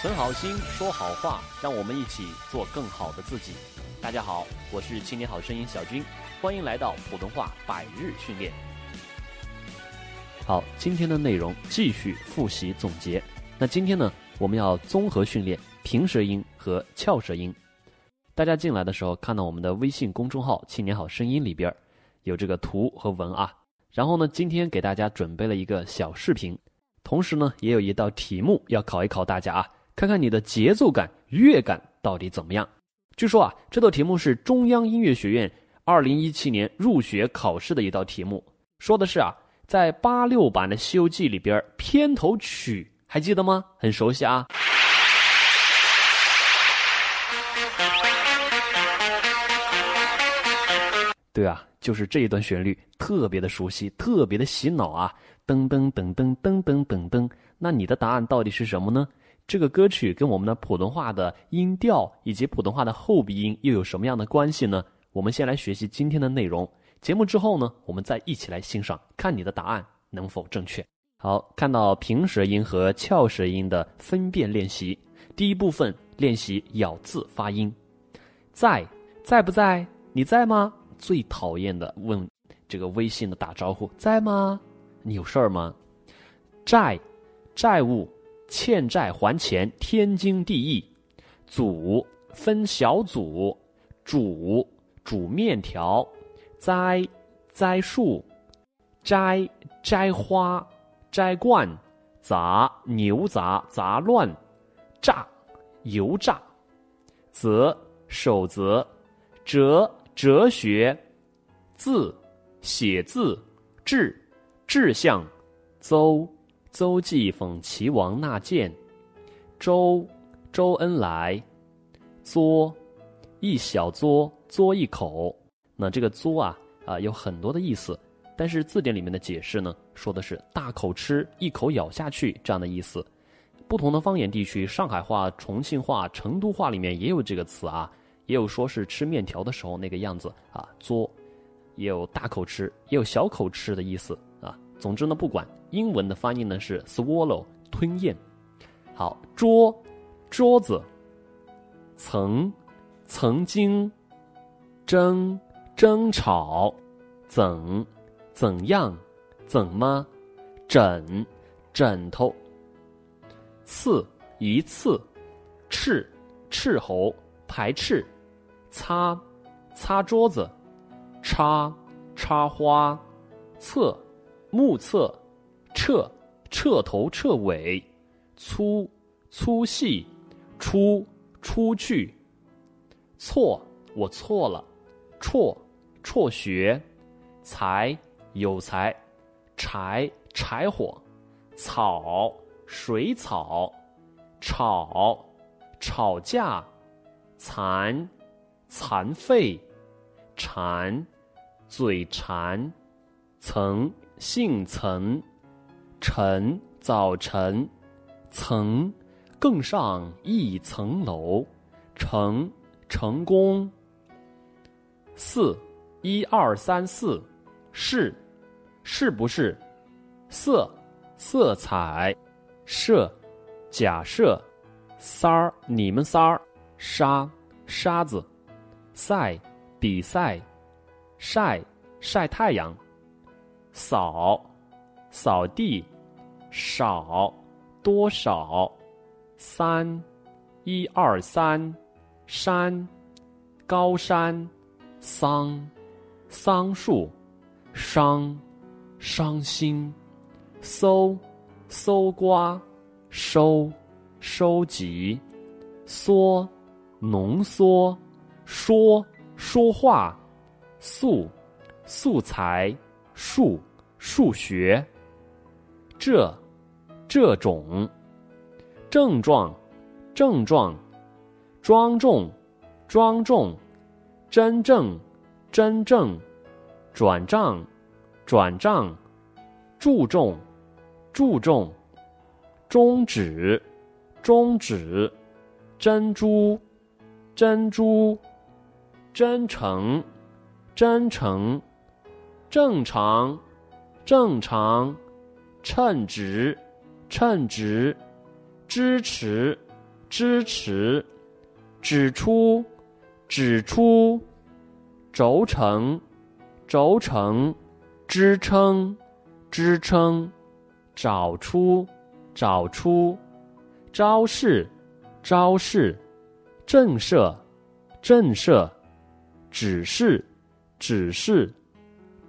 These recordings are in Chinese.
存好心，说好话，让我们一起做更好的自己。大家好，我是青年好声音小军，欢迎来到普通话百日训练。好，今天的内容继续复习总结。那今天呢，我们要综合训练平舌音和翘舌音。大家进来的时候看到我们的微信公众号“青年好声音”里边有这个图和文啊。然后呢，今天给大家准备了一个小视频。同时呢，也有一道题目要考一考大家啊，看看你的节奏感、乐感到底怎么样。据说啊，这道题目是中央音乐学院二零一七年入学考试的一道题目，说的是啊，在八六版的《西游记》里边，片头曲还记得吗？很熟悉啊。对啊，就是这一段旋律，特别的熟悉，特别的洗脑啊。噔噔噔噔噔噔噔噔，那你的答案到底是什么呢？这个歌曲跟我们的普通话的音调以及普通话的后鼻音又有什么样的关系呢？我们先来学习今天的内容。节目之后呢，我们再一起来欣赏，看你的答案能否正确。好，看到平舌音和翘舌音的分辨练习。第一部分练习咬字发音。在在不在？你在吗？最讨厌的问这个微信的打招呼，在吗？你有事儿吗？债，债务，欠债还钱，天经地义。组，分小组。煮，煮面条。栽，栽树。摘，摘花。摘罐。杂，牛杂，杂乱。炸，油炸。则，守则。哲，哲学。字，写字。志。志向，邹，邹忌讽齐王纳谏，周，周恩来，嘬，一小嘬，嘬一口。那这个嘬啊啊有很多的意思，但是字典里面的解释呢，说的是大口吃，一口咬下去这样的意思。不同的方言地区，上海话、重庆话、成都话里面也有这个词啊，也有说是吃面条的时候那个样子啊，嘬，也有大口吃，也有小口吃的意思。总之呢，不管英文的翻译呢是 swallow 吞咽。好，桌桌子，曾曾经。争争吵，怎怎样。怎么。枕枕头，刺一次，斥斥候排斥，擦擦桌子，插插花，侧。目测，彻，彻头彻尾，粗，粗细，出，出去，错，我错了，辍，辍学，才，有才，柴，柴火，草，水草，吵，吵架，残，残废，馋，嘴馋，曾。姓曾，晨早晨，曾更上一层楼，成成功。四一二三四，是是不是？色色彩，设假设，三儿你们仨儿，沙沙子，赛比赛，晒晒太阳。扫，扫地，少，多少，三，一二三，山，高山，桑，桑树，伤，伤心，搜，搜刮，收，收集，缩，浓缩，说，说话，素，素材，数。数学，这，这种，症状，症状，庄重，庄重，真正，真正，转账，转账，注重，注重，终止，终止，珍珠，珍珠，真诚，真诚，正常。正常，称职，称职，支持，支持，指出，指出，轴承，轴承，支撑，支撑，找出，找出，招式，招式，震慑，震慑，指示，指示，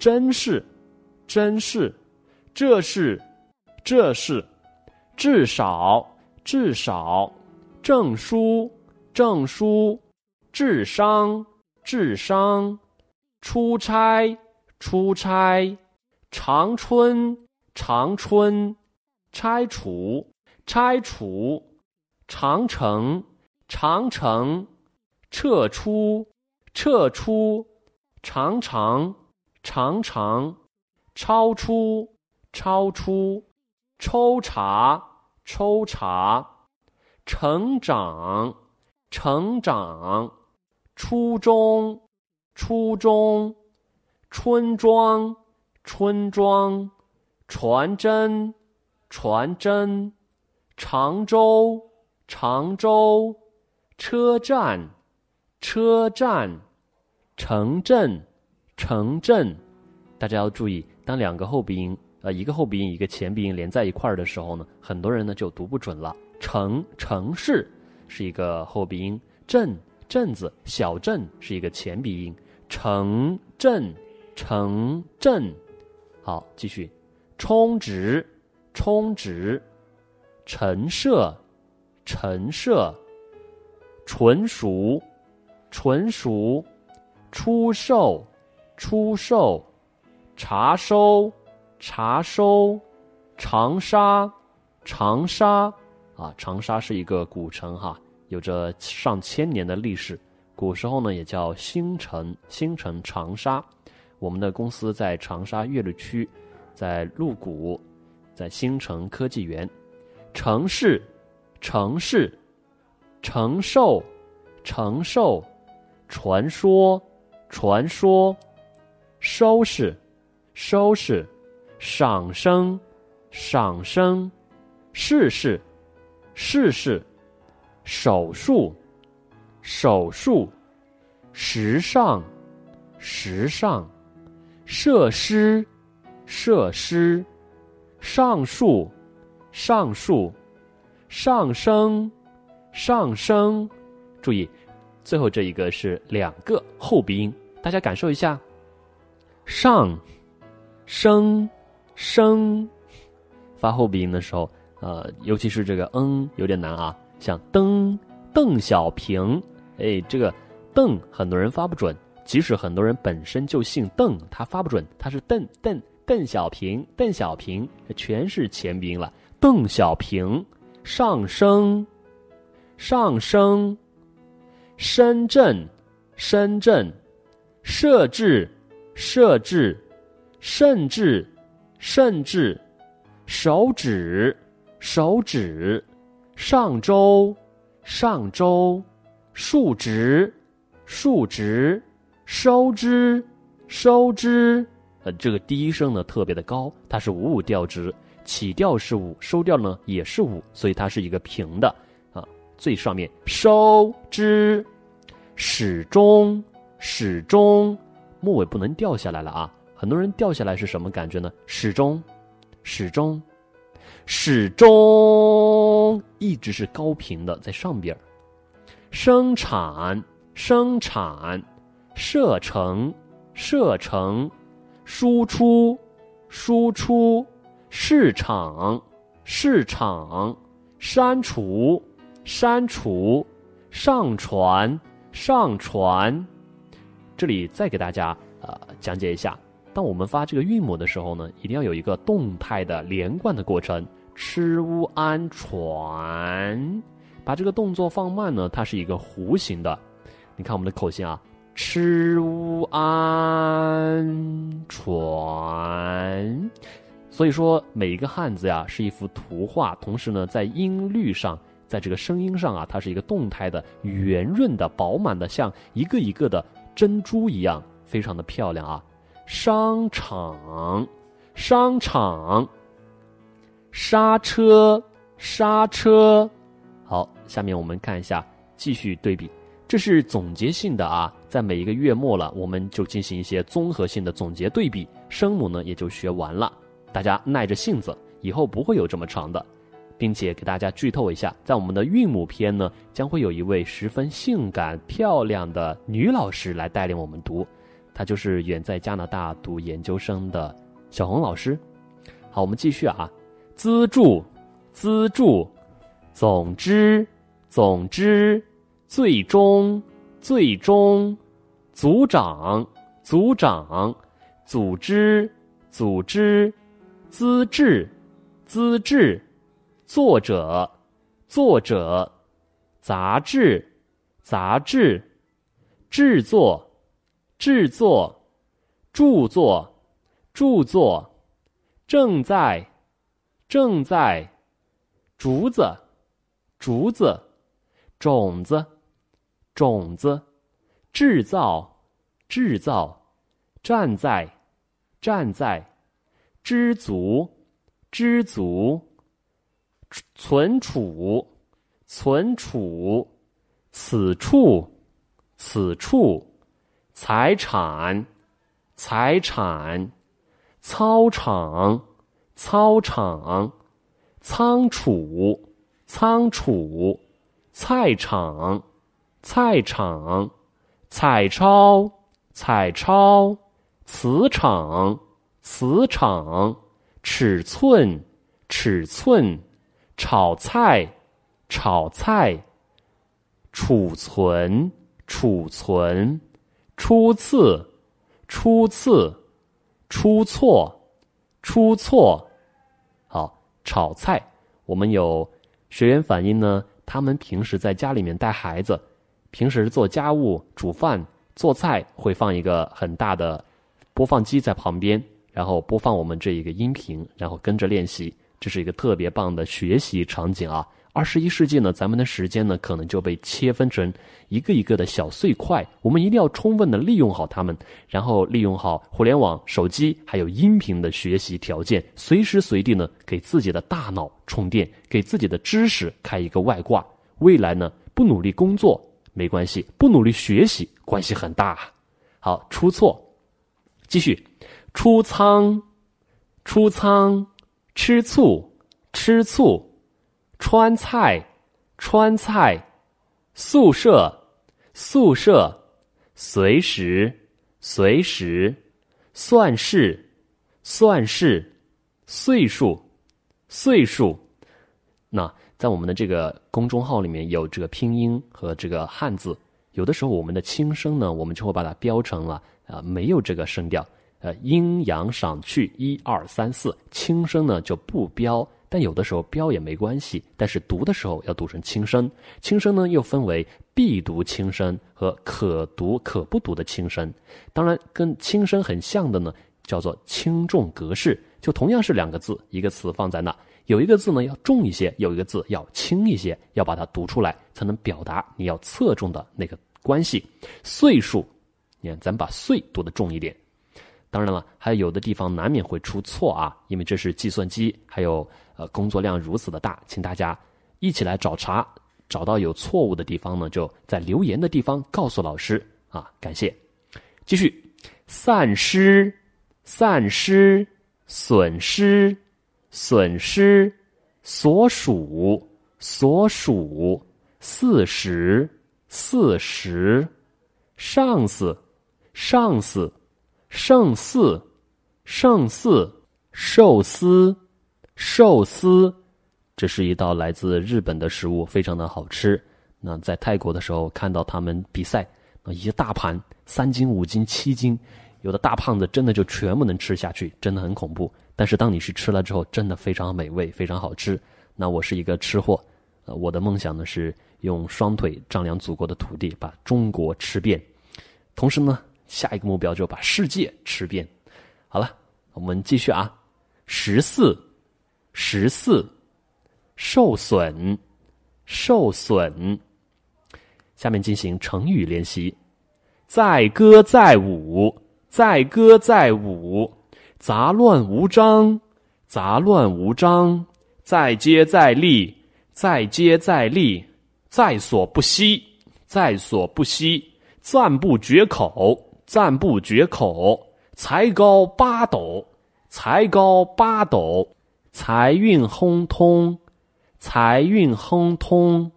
真是，真是，这是，这是，至少，至少。证书，证书，智商，智商，出差，出差，长春，长春，拆除，拆除，长城，长城，撤出，撤出，长长，长长，超出，超出，抽查，抽查。成长，成长，初中，初中，村庄，村庄，传真，传真，常州，常州，车站，车站，城镇，城镇。大家要注意，当两个后鼻音，呃，一个后鼻音，一个前鼻音连在一块儿的时候呢，很多人呢就读不准了。城城市是一个后鼻音，镇镇子小镇是一个前鼻音，城镇城镇，好继续，充值充值，陈设陈设，纯熟纯熟，出售出售，查收查收，长沙长沙。啊，长沙是一个古城哈，有着上千年的历史。古时候呢，也叫新城，新城长沙。我们的公司在长沙岳麓区，在麓谷，在新城科技园。城市，城市，承受，承受，传说，传说，收拾，收拾，上升，上升，试试。试试，手术，手术，时尚，时尚，设施，设施，上树，上树，上升，上升。注意，最后这一个是两个后鼻音，大家感受一下。上，声，声，发后鼻音的时候。呃，尤其是这个“嗯”有点难啊，像“邓”邓小平，哎，这个“邓”很多人发不准，即使很多人本身就姓邓，他发不准，他是“邓邓邓小平邓小平”，全是前鼻音了。邓小平，上升，上升，深圳，深圳，设置，设置，甚至，甚至，手指。手指，上周，上周，数值，数值，收支，收支。呃，这个第一声呢特别的高，它是五五调值，起调是五，收调呢也是五，所以它是一个平的啊。最上面收支，始终，始终，末尾不能掉下来了啊。很多人掉下来是什么感觉呢？始终，始终。始终一直是高频的，在上边生产，生产，射程，射程，输出，输出，市场，市场，删除，删除，上传，上传。这里再给大家呃讲解一下，当我们发这个韵母的时候呢，一定要有一个动态的连贯的过程。吃乌安船，把这个动作放慢呢，它是一个弧形的。你看我们的口型啊，吃乌安船。所以说，每一个汉字呀是一幅图画，同时呢，在音律上，在这个声音上啊，它是一个动态的、圆润的、饱满的，像一个一个的珍珠一样，非常的漂亮啊。商场，商场。刹车，刹车，好，下面我们看一下，继续对比。这是总结性的啊，在每一个月末了，我们就进行一些综合性的总结对比，声母呢也就学完了。大家耐着性子，以后不会有这么长的，并且给大家剧透一下，在我们的韵母篇呢，将会有一位十分性感漂亮的女老师来带领我们读，他就是远在加拿大读研究生的小红老师。好，我们继续啊，资助，资助，总之，总之。最终，最终，组长，组长，组织，组织，资质，资质，作者，作者，杂志，杂志，制作，制作，著作，著作，正在，正在，竹子，竹子，种子。种子，制造，制造，站在，站在，知足，知足，存储，存储，此处，此处，财产，财产，操场，操场，仓储，仓储，菜场。菜场，彩超，彩超，磁场，磁场，尺寸，尺寸，炒菜，炒菜，储存，储存，初次，初次，出错，出错。好，炒菜，我们有学员反映呢，他们平时在家里面带孩子。平时做家务、煮饭、做菜会放一个很大的播放机在旁边，然后播放我们这一个音频，然后跟着练习，这是一个特别棒的学习场景啊！二十一世纪呢，咱们的时间呢可能就被切分成一个一个的小碎块，我们一定要充分的利用好它们，然后利用好互联网、手机还有音频的学习条件，随时随地呢给自己的大脑充电，给自己的知识开一个外挂。未来呢不努力工作。没关系，不努力学习关系很大。好，出错，继续，出仓，出仓，吃醋，吃醋，川菜，川菜，宿舍，宿舍，随时，随时，算式，算式，岁数，岁数，那。在我们的这个公众号里面有这个拼音和这个汉字，有的时候我们的轻声呢，我们就会把它标成了啊没有这个声调，呃阴阳上去一二三四，轻声呢就不标，但有的时候标也没关系，但是读的时候要读成轻声。轻声呢又分为必读轻声和可读可不读的轻声，当然跟轻声很像的呢叫做轻重格式，就同样是两个字一个词放在那。有一个字呢要重一些，有一个字要轻一些，要把它读出来，才能表达你要侧重的那个关系。岁数，你看，咱把“岁”读的重一点。当然了，还有有的地方难免会出错啊，因为这是计算机，还有呃工作量如此的大，请大家一起来找茬，找到有错误的地方呢，就在留言的地方告诉老师啊，感谢。继续，散失，散失，损失。损失，所属，所属，四十，四十，上司，上司，胜似，胜似，寿司，寿司，这是一道来自日本的食物，非常的好吃。那在泰国的时候看到他们比赛，那一大盘三斤、五斤、七斤，有的大胖子真的就全部能吃下去，真的很恐怖。但是当你去吃了之后，真的非常美味，非常好吃。那我是一个吃货，呃，我的梦想呢是用双腿丈量祖国的土地，把中国吃遍。同时呢，下一个目标就把世界吃遍。好了，我们继续啊。十四，十四，受损，受损。下面进行成语练习：载歌载舞，载歌载舞。杂乱无章，杂乱无章；再接再厉，再接再厉，在所不惜，在所不惜，赞不绝口，赞不绝口，才高八斗，才高八斗，财运亨通，财运亨通，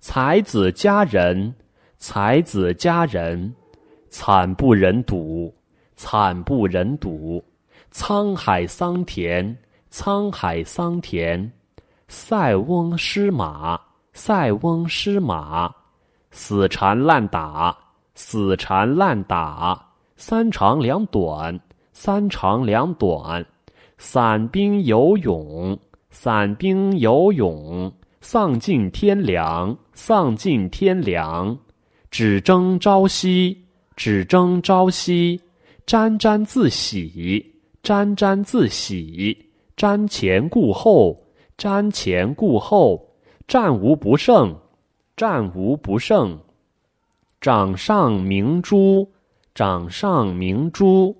才子佳人，才子佳人，惨不忍睹，惨不忍睹，沧海桑田，沧海桑田。塞翁失马，塞翁失马，死缠烂打，死缠烂打，三长两短，三长两短，散兵游勇，散兵游勇，丧尽天良，丧尽天良，只争朝夕，只争朝夕，沾沾自喜，沾沾自喜，瞻前顾后。瞻前顾后，战无不胜，战无不胜。掌上明珠，掌上明珠。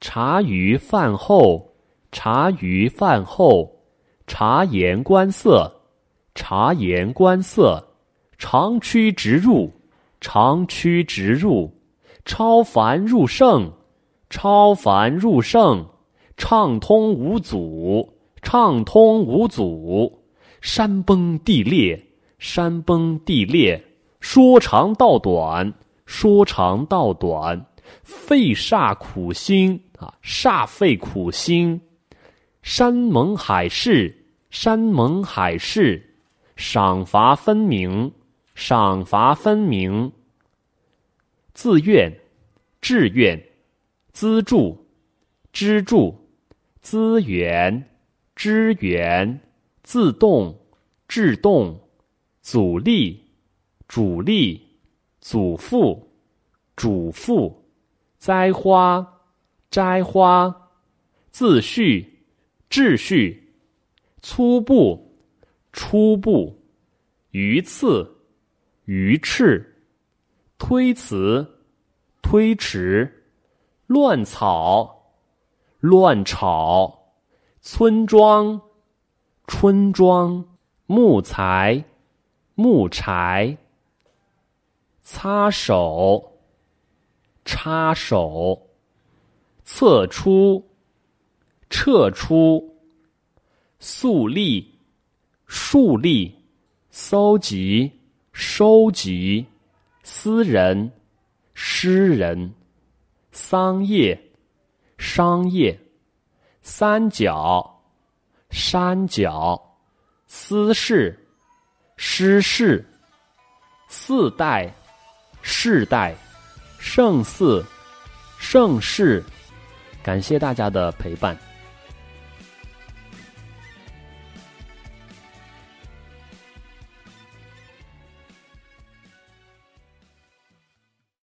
茶余饭后，茶余饭后。察言观色，察言观色。长驱直入，长驱直入。超凡入圣，超凡入圣。畅通无阻。畅通无阻，山崩地裂，山崩地裂，说长道短，说长道短，费煞苦心啊，煞费苦心，山盟海誓，山盟海誓，赏罚分明，赏罚分明，自愿，志愿，资助，资助，资源。支援、自动、制动、阻力、主力、祖父、主父、栽花、摘花、自序、秩序、粗布、初步、鱼刺、鱼翅、推辞、推迟、乱草、乱草。村庄，村庄，木材，木柴，擦手，插手，测出，撤出，肃立，树立，搜集，收集，私人，诗人，桑叶，商业。三角，山角，私事，失事，四代，世代，胜似，盛世。感谢大家的陪伴。